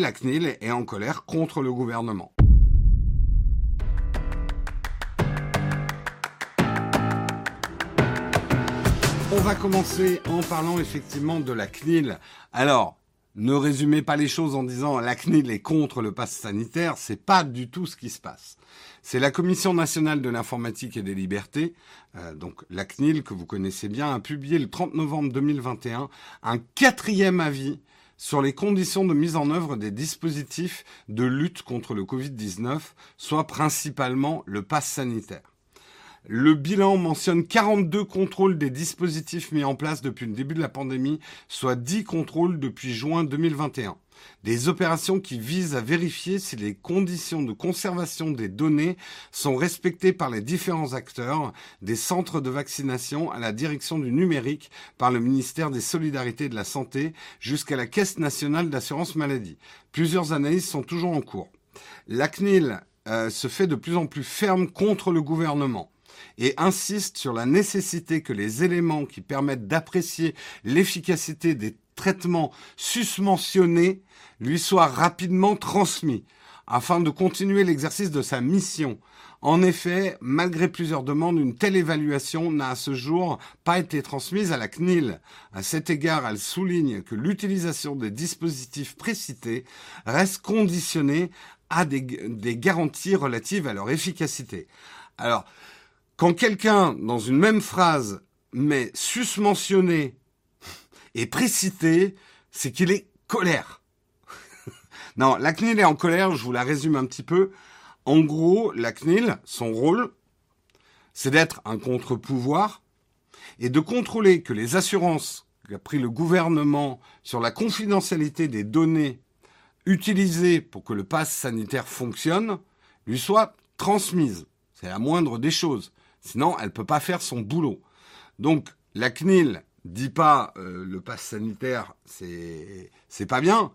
La CNIL est en colère contre le gouvernement. On va commencer en parlant effectivement de la CNIL. Alors, ne résumez pas les choses en disant la CNIL est contre le pass sanitaire, c'est pas du tout ce qui se passe. C'est la Commission nationale de l'informatique et des libertés, euh, donc la CNIL que vous connaissez bien, a publié le 30 novembre 2021 un quatrième avis sur les conditions de mise en œuvre des dispositifs de lutte contre le Covid-19, soit principalement le pass sanitaire. Le bilan mentionne 42 contrôles des dispositifs mis en place depuis le début de la pandémie, soit 10 contrôles depuis juin 2021. Des opérations qui visent à vérifier si les conditions de conservation des données sont respectées par les différents acteurs, des centres de vaccination à la direction du numérique par le ministère des Solidarités et de la Santé jusqu'à la Caisse nationale d'assurance maladie. Plusieurs analyses sont toujours en cours. La CNIL euh, se fait de plus en plus ferme contre le gouvernement et insiste sur la nécessité que les éléments qui permettent d'apprécier l'efficacité des traitements susmentionnés lui soient rapidement transmis afin de continuer l'exercice de sa mission. En effet, malgré plusieurs demandes, une telle évaluation n'a à ce jour pas été transmise à la CNIL. À cet égard, elle souligne que l'utilisation des dispositifs précités reste conditionnée à des, des garanties relatives à leur efficacité. Alors, quand quelqu'un, dans une même phrase, met susmentionné et précité, c'est qu'il est colère. non, la CNIL est en colère, je vous la résume un petit peu. En gros, la CNIL, son rôle, c'est d'être un contre-pouvoir et de contrôler que les assurances qu'a pris le gouvernement sur la confidentialité des données utilisées pour que le pass sanitaire fonctionne lui soient transmises. C'est la moindre des choses. Sinon, elle peut pas faire son boulot. Donc, la CNIL dit pas euh, le pass sanitaire, c'est pas bien.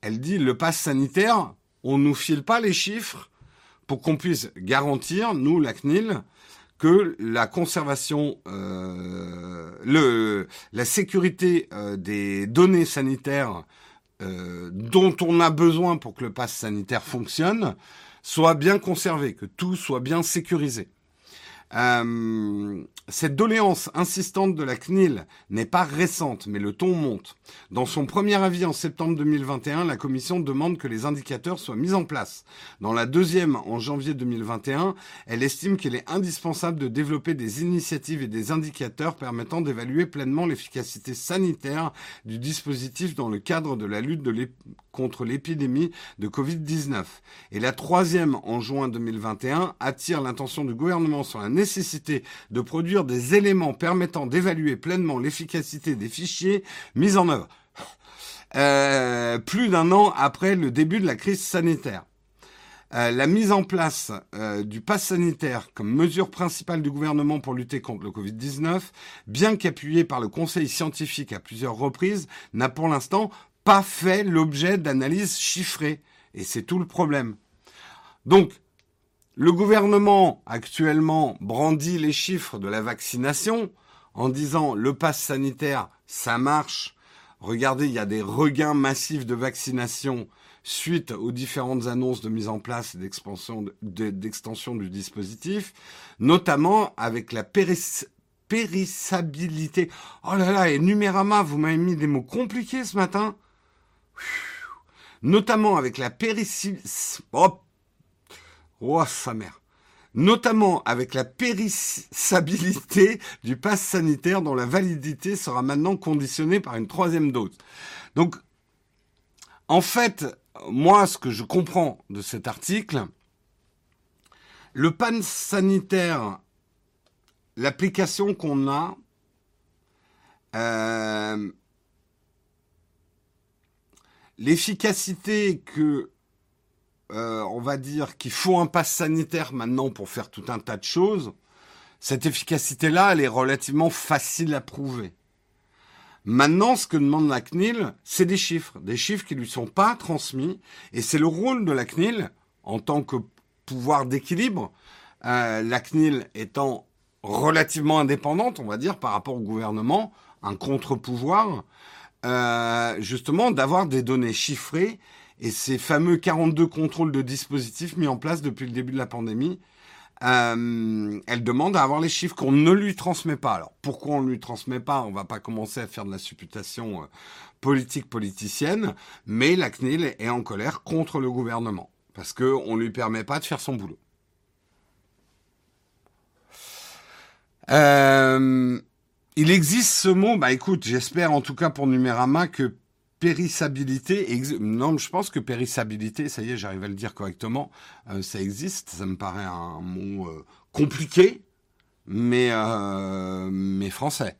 Elle dit le pass sanitaire, on nous file pas les chiffres pour qu'on puisse garantir, nous, la CNIL, que la conservation, euh, le, la sécurité euh, des données sanitaires dont on a besoin pour que le pass sanitaire fonctionne soit bien conservé, que tout soit bien sécurisé. Euh, cette doléance insistante de la CNIL n'est pas récente, mais le ton monte. Dans son premier avis en septembre 2021, la Commission demande que les indicateurs soient mis en place. Dans la deuxième, en janvier 2021, elle estime qu'il est indispensable de développer des initiatives et des indicateurs permettant d'évaluer pleinement l'efficacité sanitaire du dispositif dans le cadre de la lutte contre l'épidémie de Covid-19. Et la troisième, en juin 2021, attire l'attention du gouvernement sur la nécessité de produire des éléments permettant d'évaluer pleinement l'efficacité des fichiers mis en œuvre. Euh, plus d'un an après le début de la crise sanitaire. Euh, la mise en place euh, du pass sanitaire comme mesure principale du gouvernement pour lutter contre le Covid-19, bien qu'appuyée par le Conseil scientifique à plusieurs reprises, n'a pour l'instant pas fait l'objet d'analyses chiffrées. Et c'est tout le problème. Donc, le gouvernement actuellement brandit les chiffres de la vaccination en disant le pass sanitaire, ça marche. Regardez, il y a des regains massifs de vaccination suite aux différentes annonces de mise en place et d'extension du dispositif, notamment avec la périssabilité. Oh là là, et Numérama, vous m'avez mis des mots compliqués ce matin. Notamment avec la périssabilité. Oh, Oh, sa mère. Notamment avec la périssabilité du pass sanitaire dont la validité sera maintenant conditionnée par une troisième dose. Donc, en fait, moi, ce que je comprends de cet article, le pass sanitaire, l'application qu'on a, euh, l'efficacité que euh, on va dire qu'il faut un pass sanitaire maintenant pour faire tout un tas de choses, cette efficacité-là, elle est relativement facile à prouver. Maintenant, ce que demande la CNIL, c'est des chiffres, des chiffres qui lui sont pas transmis, et c'est le rôle de la CNIL en tant que pouvoir d'équilibre, euh, la CNIL étant relativement indépendante, on va dire, par rapport au gouvernement, un contre-pouvoir, euh, justement d'avoir des données chiffrées et ces fameux 42 contrôles de dispositifs mis en place depuis le début de la pandémie, euh, elle demande à avoir les chiffres qu'on ne lui transmet pas. Alors pourquoi on ne lui transmet pas? On va pas commencer à faire de la supputation euh, politique politicienne, mais la CNIL est en colère contre le gouvernement parce qu'on ne lui permet pas de faire son boulot. Euh, il existe ce mot, bah écoute, j'espère en tout cas pour Numérama que périssabilité, non, je pense que périssabilité, ça y est, j'arrive à le dire correctement, euh, ça existe, ça me paraît un mot euh, compliqué, mais, euh, mais français.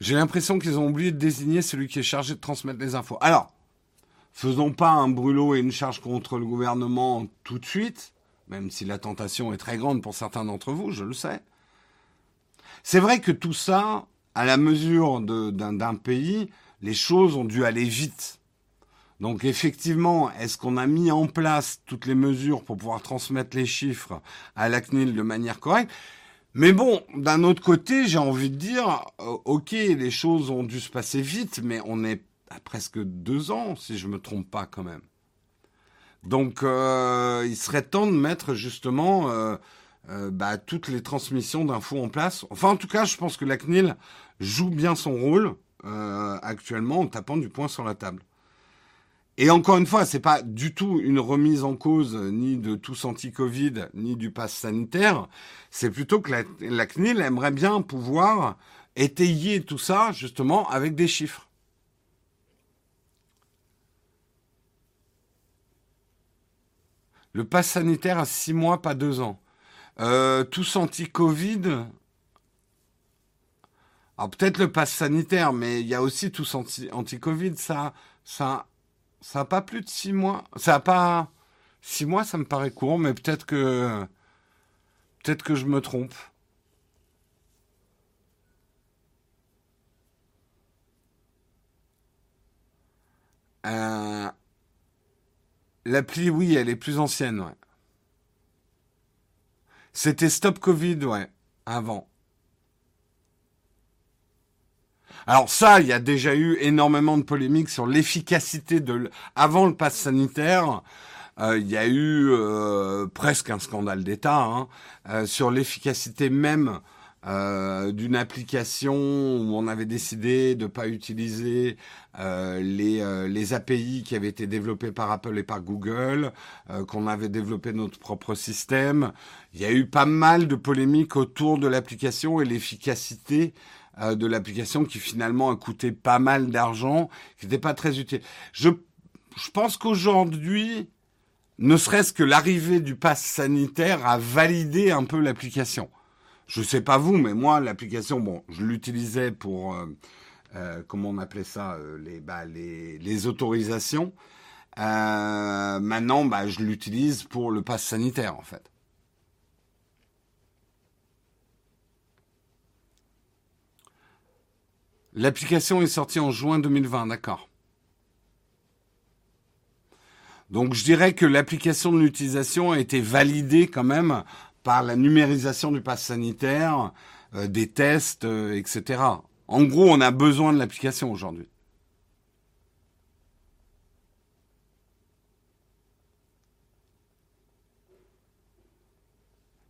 J'ai l'impression qu'ils ont oublié de désigner celui qui est chargé de transmettre les infos. Alors, faisons pas un brûlot et une charge contre le gouvernement tout de suite, même si la tentation est très grande pour certains d'entre vous, je le sais. C'est vrai que tout ça, à la mesure d'un pays, les choses ont dû aller vite. Donc effectivement, est-ce qu'on a mis en place toutes les mesures pour pouvoir transmettre les chiffres à la CNIL de manière correcte? Mais bon, d'un autre côté, j'ai envie de dire, euh, ok, les choses ont dû se passer vite, mais on est à presque deux ans, si je me trompe pas quand même. Donc euh, il serait temps de mettre justement euh, bah, toutes les transmissions d'infos en place. Enfin, en tout cas, je pense que la CNIL joue bien son rôle euh, actuellement en tapant du poing sur la table. Et encore une fois, c'est pas du tout une remise en cause ni de tous anti-Covid ni du pass sanitaire. C'est plutôt que la, CNIL aimerait bien pouvoir étayer tout ça justement avec des chiffres. Le pass sanitaire à six mois, pas deux ans. Euh, tous anti-Covid, alors peut-être le pass sanitaire, mais il y a aussi tous anti, anti-Covid, ça, ça, ça a pas plus de six mois. Ça a pas six mois, ça me paraît court, mais peut-être que, peut-être que je me trompe. Euh, l'appli, oui, elle est plus ancienne, ouais. C'était Stop Covid, ouais, avant. Alors ça, il y a déjà eu énormément de polémiques sur l'efficacité de avant le pass sanitaire. Euh, il y a eu euh, presque un scandale d'État hein, euh, sur l'efficacité même d'une application où on avait décidé de ne pas utiliser les, les API qui avaient été développées par Apple et par Google, qu'on avait développé notre propre système. Il y a eu pas mal de polémiques autour de l'application et l'efficacité euh, de l'application qui finalement a coûté pas mal d'argent, qui n'était pas très utile. Je, je pense qu'aujourd'hui, ne serait-ce que l'arrivée du pass sanitaire a validé un peu l'application. Je sais pas vous, mais moi, l'application, bon, je l'utilisais pour, euh, euh, comment on appelait ça, les, bah, les, les autorisations. maintenant, bah, je l'utilise pour le pass sanitaire, en fait. L'application est sortie en juin 2020, d'accord. Donc je dirais que l'application de l'utilisation a été validée quand même par la numérisation du pass sanitaire, euh, des tests, euh, etc. En gros, on a besoin de l'application aujourd'hui.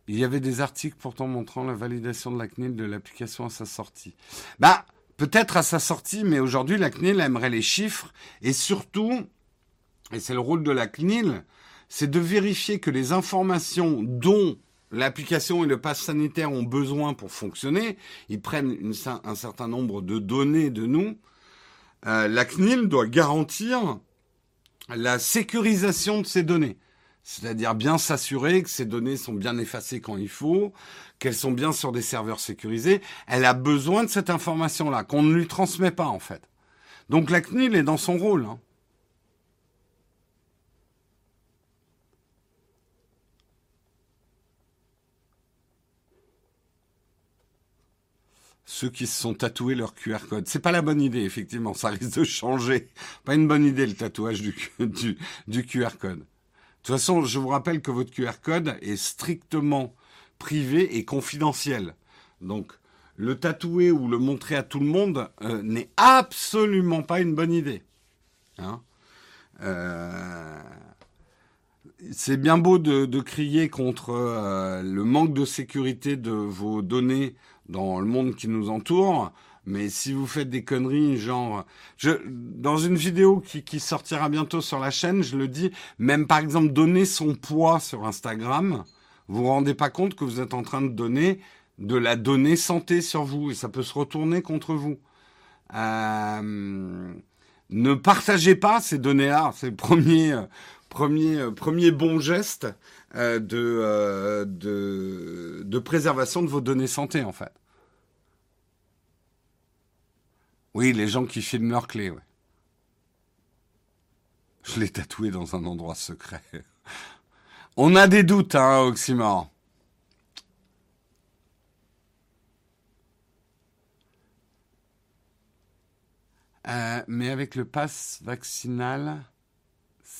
Il y avait des articles pourtant montrant la validation de la CNIL de l'application à sa sortie. Bah, peut-être à sa sortie, mais aujourd'hui, la CNIL aimerait les chiffres et surtout, et c'est le rôle de la CNIL, c'est de vérifier que les informations dont l'application et le pass sanitaire ont besoin pour fonctionner, ils prennent un certain nombre de données de nous. Euh, la CNIL doit garantir la sécurisation de ces données. C'est-à-dire bien s'assurer que ces données sont bien effacées quand il faut, qu'elles sont bien sur des serveurs sécurisés. Elle a besoin de cette information-là, qu'on ne lui transmet pas en fait. Donc la CNIL est dans son rôle. Hein. Ceux qui se sont tatoués leur QR code. C'est pas la bonne idée, effectivement. Ça risque de changer. Pas une bonne idée, le tatouage du, QR code. De toute façon, je vous rappelle que votre QR code est strictement privé et confidentiel. Donc, le tatouer ou le montrer à tout le monde euh, n'est absolument pas une bonne idée. Hein? Euh, c'est bien beau de, crier contre euh, le manque de sécurité de vos données dans le monde qui nous entoure, mais si vous faites des conneries, genre, je, dans une vidéo qui, qui sortira bientôt sur la chaîne, je le dis, même par exemple donner son poids sur Instagram, vous vous rendez pas compte que vous êtes en train de donner de la donnée santé sur vous et ça peut se retourner contre vous. Euh, ne partagez pas ces données-là. C'est le premier, euh, premier, euh, premier bon geste de, de, de préservation de vos données santé, en fait. Oui, les gens qui filment leurs clés. Je l'ai tatoué dans un endroit secret. On a des doutes, hein, Oxymore. Euh, mais avec le pass vaccinal,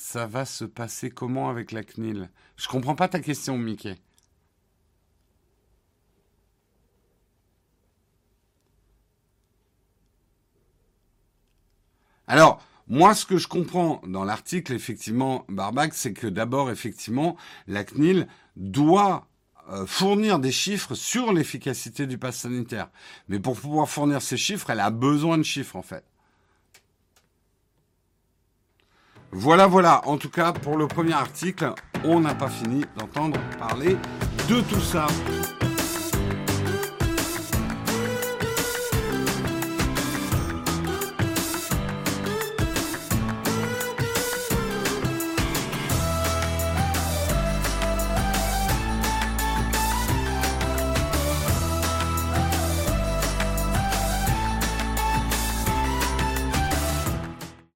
ça va se passer comment avec la CNIL? Je comprends pas ta question, Mickey. Alors, moi, ce que je comprends dans l'article, effectivement, Barbac, c'est que d'abord, effectivement, la CNIL doit euh, fournir des chiffres sur l'efficacité du pass sanitaire. Mais pour pouvoir fournir ces chiffres, elle a besoin de chiffres, en fait. Voilà, voilà. En tout cas, pour le premier article, on n'a pas fini d'entendre parler de tout ça.